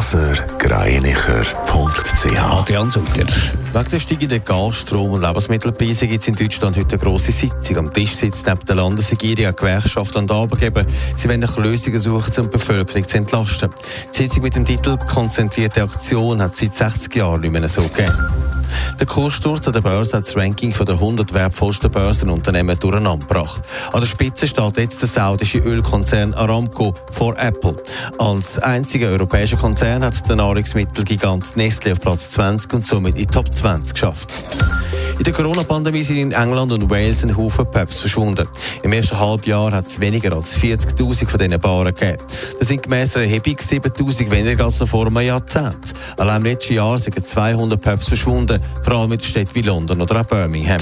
blasergreinicher.ch Adrian Sutter. Wegen der steigenden Gas-, Strom- und Lebensmittelpreise gibt es in Deutschland heute eine grosse Sitzung. Am Tisch sitzt neben der Landesregierung eine Gewerkschaft und Arbeitgeber. Sie wollen nach Lösungen suchen, um die Bevölkerung zu entlasten. Die Sitzung mit dem Titel «Konzentrierte Aktion» hat es seit 60 Jahren nicht mehr so gegeben. Der Kurssturz an der Börse hat das Ranking der 100 wertvollsten Börsenunternehmen durcheinander gebracht. An der Spitze steht jetzt der saudische Ölkonzern Aramco vor Apple. Als einziger europäischer Konzern hat der Nahrungsmittelgigant Nestle auf Platz 20 und somit in die Top 20 geschafft. In der Corona-Pandemie sind in England und Wales ein Haufen Pubs verschwunden. Im ersten Halbjahr hat es weniger als 40.000 von diesen Baren gegeben. Das sind gemäss einer Erhebung 7.000 weniger als noch vor einem Jahrzehnt. Allein im letzten Jahr sind 200 Pubs verschwunden, vor allem in Städten wie London oder auch Birmingham.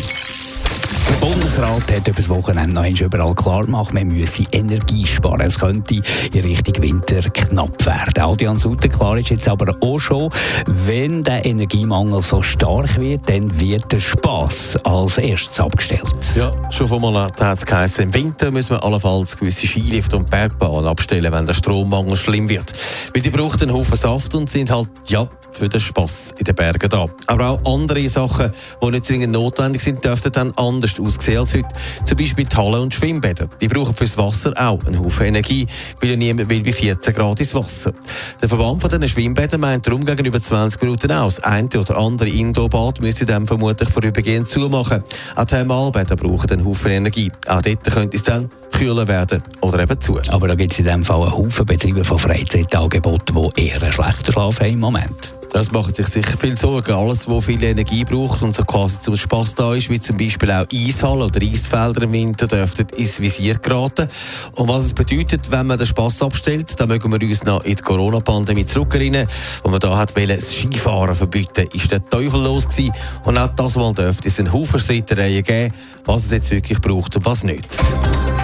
Bundesrat hat über das Wochenende noch einmal überall klar gemacht, man müsse Energie sparen. Es könnte in Richtung Winter knapp werden. Adrian Sutter, klar ist jetzt aber auch schon, wenn der Energiemangel so stark wird, dann wird der Spass als erstes abgestellt. Ja, schon hat es im Winter müssen wir allenfalls gewisse Skilifte und Bergbahnen abstellen, wenn der Strommangel schlimm wird. Weil die brauchen einen Haufen Saft und sind halt, ja, für den Spass in den Bergen da. Aber auch andere Sachen, die nicht zwingend notwendig sind, dürften dann anders aussehen als heute. Zum Beispiel Hallen und Schwimmbäder. Die brauchen fürs Wasser auch einen Haufen Energie, weil ja niemand will bei 14 Grad ins Wasser. Der Verband von diesen Schwimmbädern meint darum gegenüber 20 Minuten aus. Eine oder andere Indoor-Bad müsste dann vermutlich vorübergehend zumachen. Auch Thermalbäder brauchen einen Haufen Energie. Auch dort könnte es dann kühler werden oder eben zu. Aber da gibt es in diesem Fall einen Haufen Betreiber von Freizeitangeboten, die eher einen schlechten Schlaf haben im Moment. Das macht sich sicher viel Sorgen. Alles, was viel Energie braucht und so quasi zum Spass da ist, wie zum Beispiel auch Eishallen oder Eisfelder im Winter, dürften ins Visier geraten. Und was es bedeutet, wenn man den Spass abstellt, dann mögen wir uns noch in die Corona-Pandemie zurückerinnern, wo man da hat das Skifahren verbieten, ist der Teufel los gewesen. Und auch das Mal dürfte es einen Haufen Streitereien geben, was es jetzt wirklich braucht und was nicht.